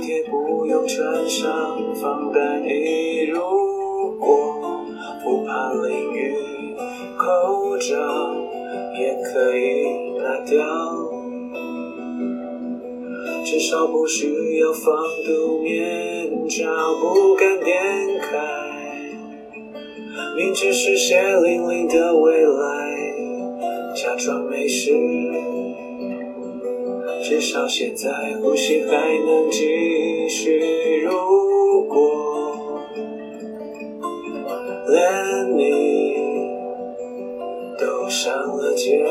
天不用穿上防弹衣，如果不怕淋雨，口罩也可以拿掉，至少不需要防毒面罩，不敢点开，明知是血淋淋的未来，假装没事。至少现在呼吸还能继续，如果连你都上了街，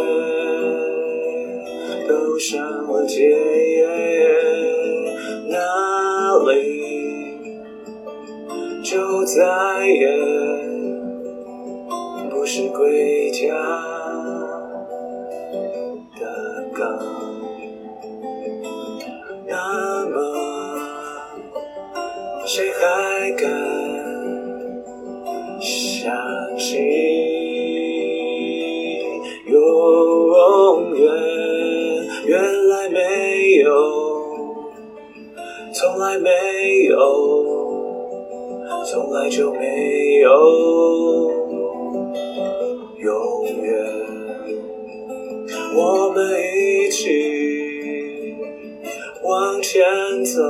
都上了街，哪里就再也不是归家。从来没有，从来就没有永远。我们一起往前走。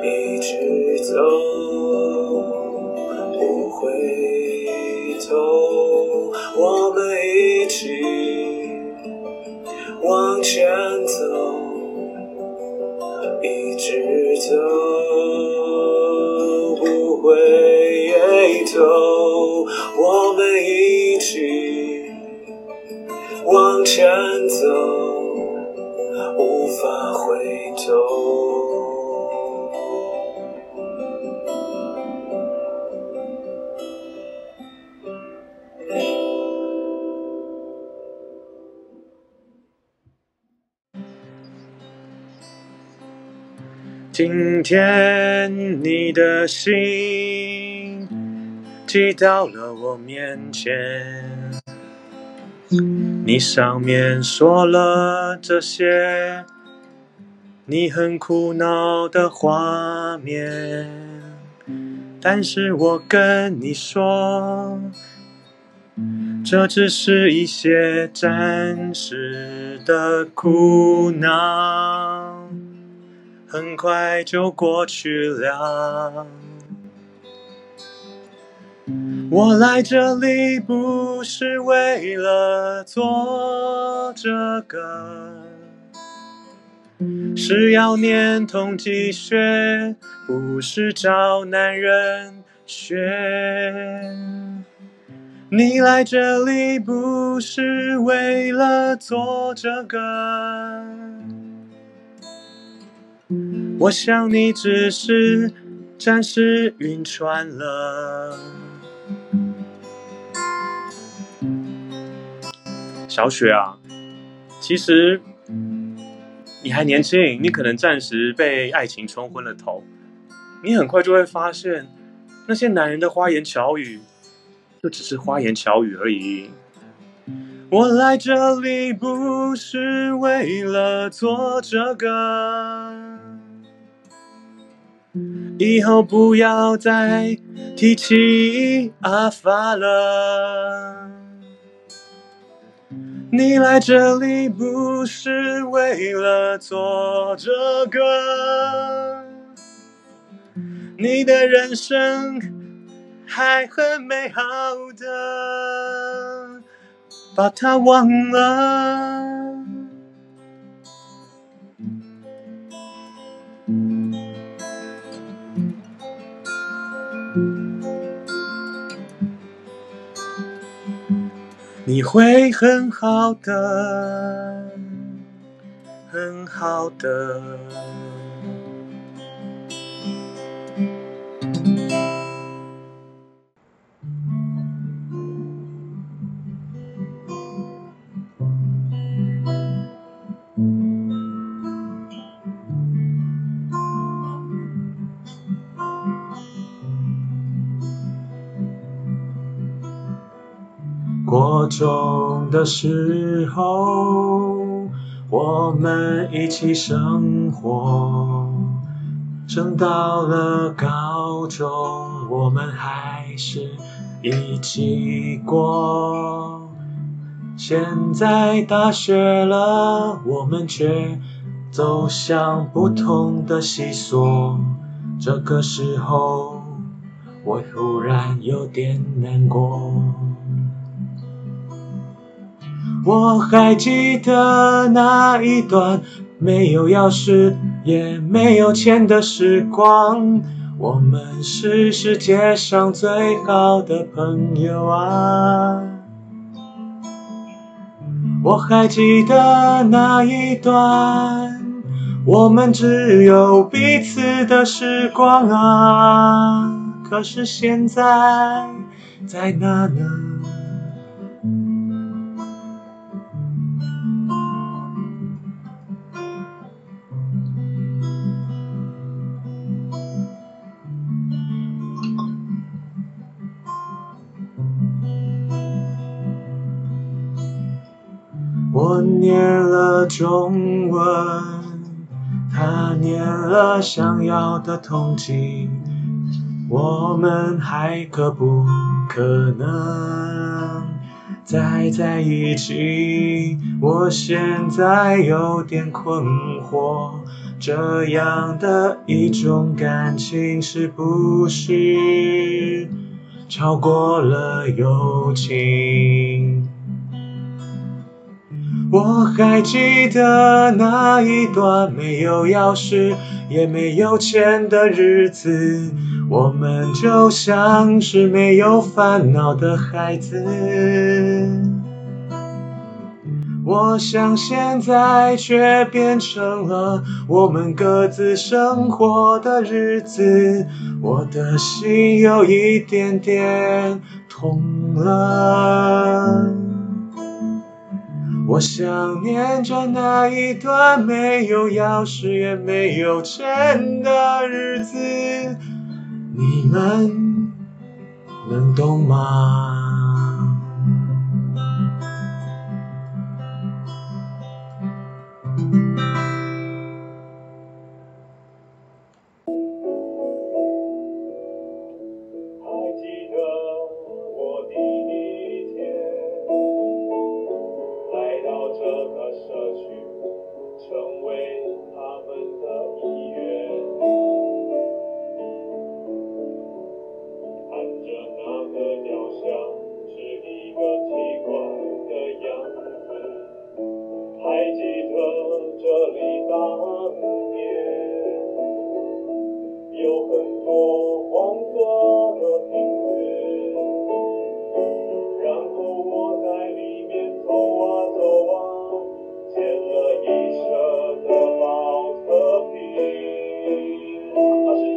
一直走，不回走，我们一起往前走，无法回头。今天你的心寄到了我面前，你上面说了这些你很苦恼的画面，但是我跟你说，这只是一些暂时的苦恼。很快就过去了。我来这里不是为了做这个，是要念统计学，不是找男人学。你来这里不是为了做这个。我想你只是暂时晕船了。小雪啊，其实你还年轻，你可能暂时被爱情冲昏了头，你很快就会发现，那些男人的花言巧语，就只是花言巧语而已。我来这里不是为了做这个，以后不要再提起阿发了。你来这里不是为了做这个，你的人生还很美好的。把它忘了。你会很好的，很好的。中的时候，我们一起生活。升到了高中，我们还是一起过。现在大学了，我们却走向不同的系所。这个时候，我忽然有点难过。我还记得那一段没有钥匙也没有钱的时光，我们是世界上最好的朋友啊！我还记得那一段我们只有彼此的时光啊！可是现在在哪呢？念了中文，他念了想要的统计，我们还可不可能再在一起？我现在有点困惑，这样的一种感情是不是超过了友情？我还记得那一段没有钥匙也没有钱的日子，我们就像是没有烦恼的孩子。我想现在却变成了我们各自生活的日子，我的心有一点点痛了。我想念着那一段没有钥匙也没有钱的日子，你们能懂吗？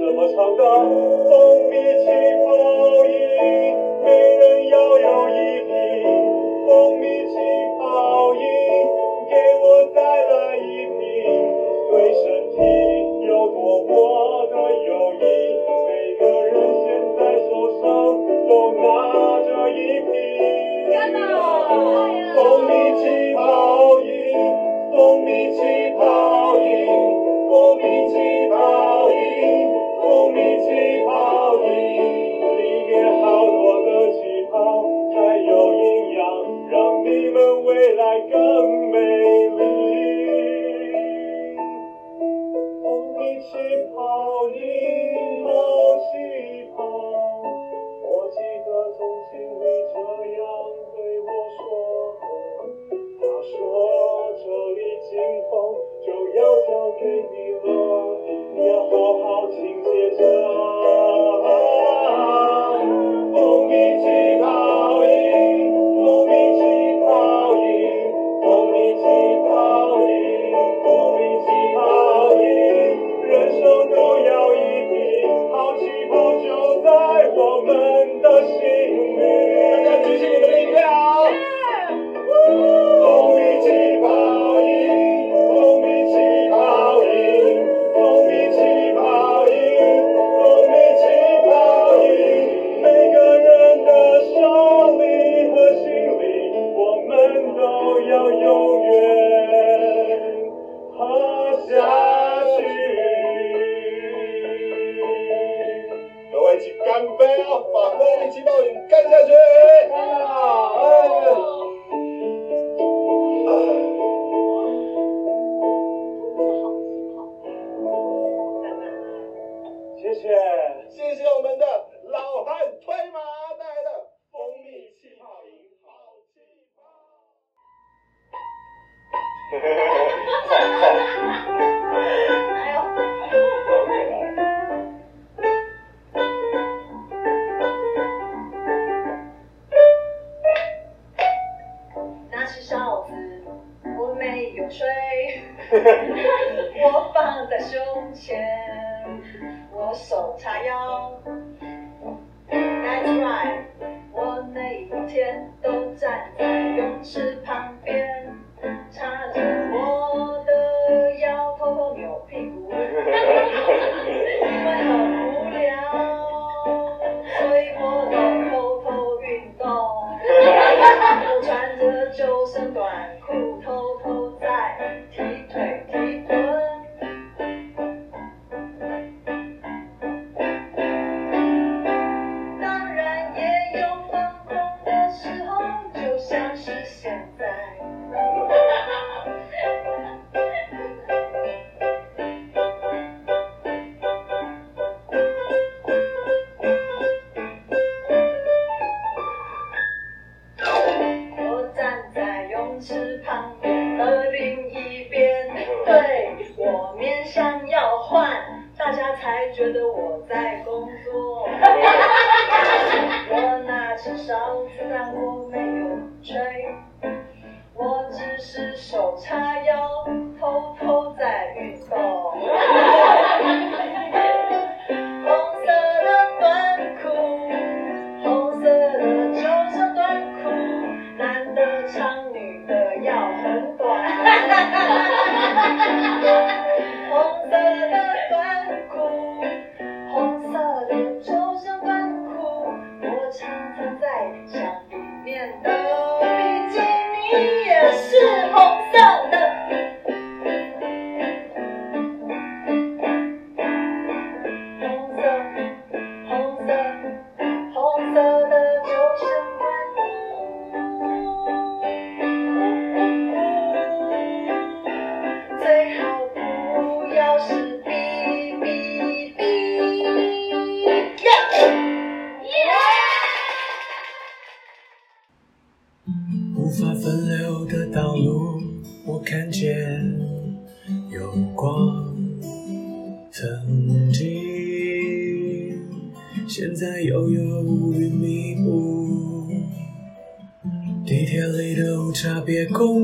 怎么尝到蜂蜜气泡？未来更美。sing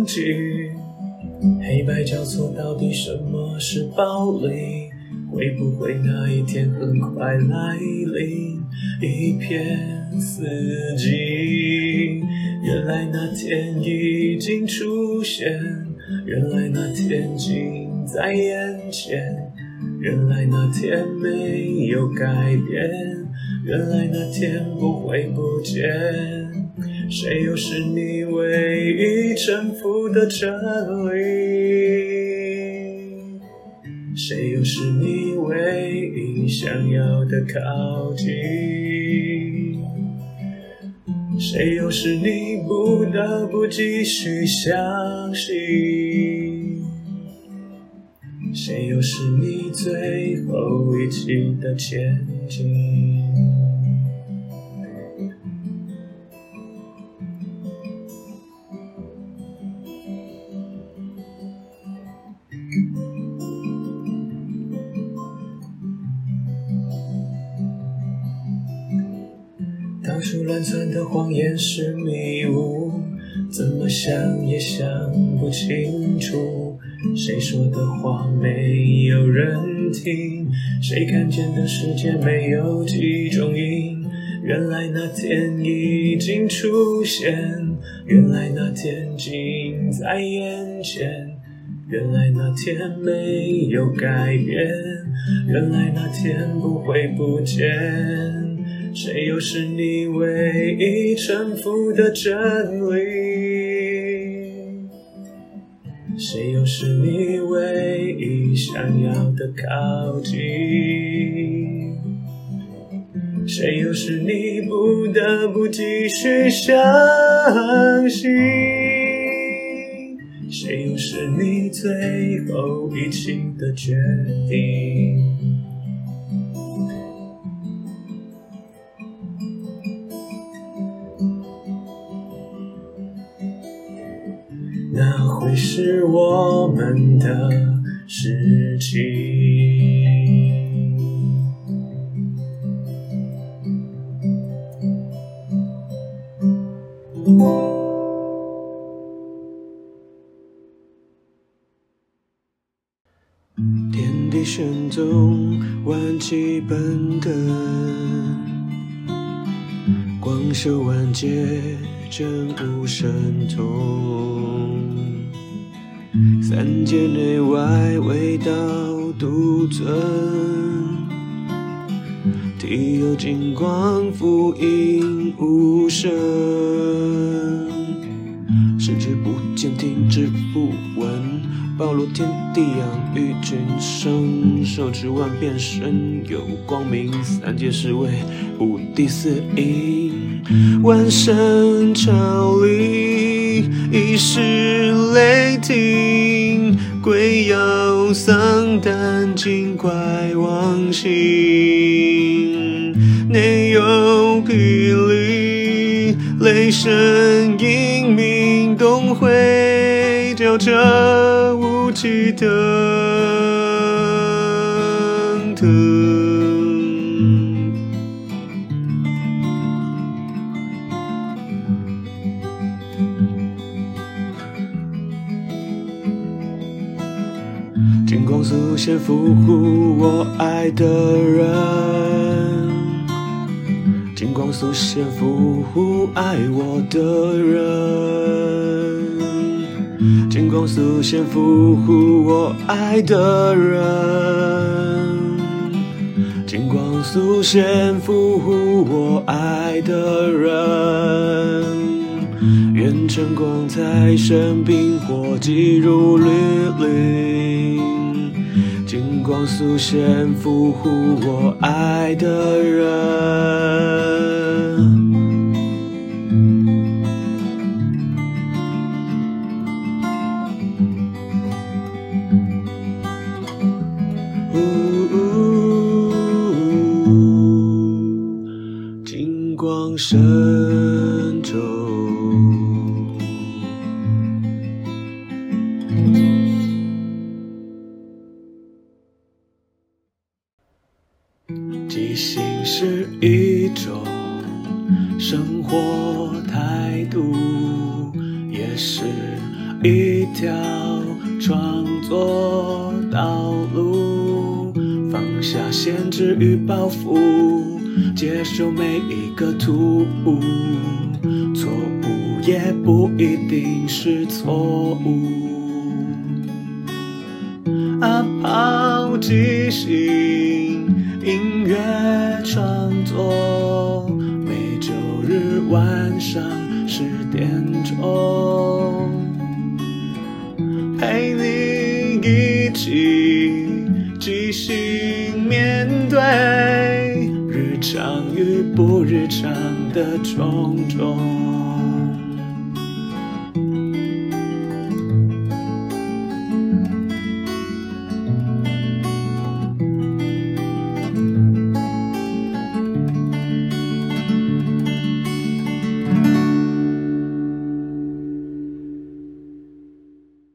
击。黑白交错，到底什么是暴力？会不会那一天很快来临？一片死寂。原来那天已经出现，原来那天近在眼前，原来那天没有改变，原来那天不会不见。谁又是你唯一臣服的真理？谁又是你唯一想要的靠近？谁又是你不得不继续相信？谁又是你最后一期的前景？处乱窜的谎言是迷雾，怎么想也想不清楚。谁说的话没有人听？谁看见的世界没有几种阴？原来那天已经出现，原来那天近在眼前，原来那天没有改变，原来那天不会不见。谁又是你唯一臣服的真理？谁又是你唯一想要的靠近？谁又是你不得不继续相信？谁又是你最后一起的决定？那会是我们的事情。天地玄宗，万气奔腾，光修万劫，真无神通。三界内外，唯道独尊。体有金光，覆影无声。视之不见，听之不闻。包罗天地，养育群生。受之万变，身有光明。三界侍卫，五帝司迎。万圣朝礼，一时雷霆，鬼妖丧胆，精怪亡形，内有霹雳，雷声隐鸣，动灰交着无极的金光素现，俘虏我爱的人。金光速现，俘虏爱我的人。金光速现，俘虏我爱的人。金光速现，俘虏我爱的人。愿晨光在身，冰火急如律令。光素现，俘虏我爱的人。与包袱，接受每一个突兀，错误也不一定是错误。啊，抛即兴。音乐创作，每周日晚上十点钟，陪相遇不日常的种种。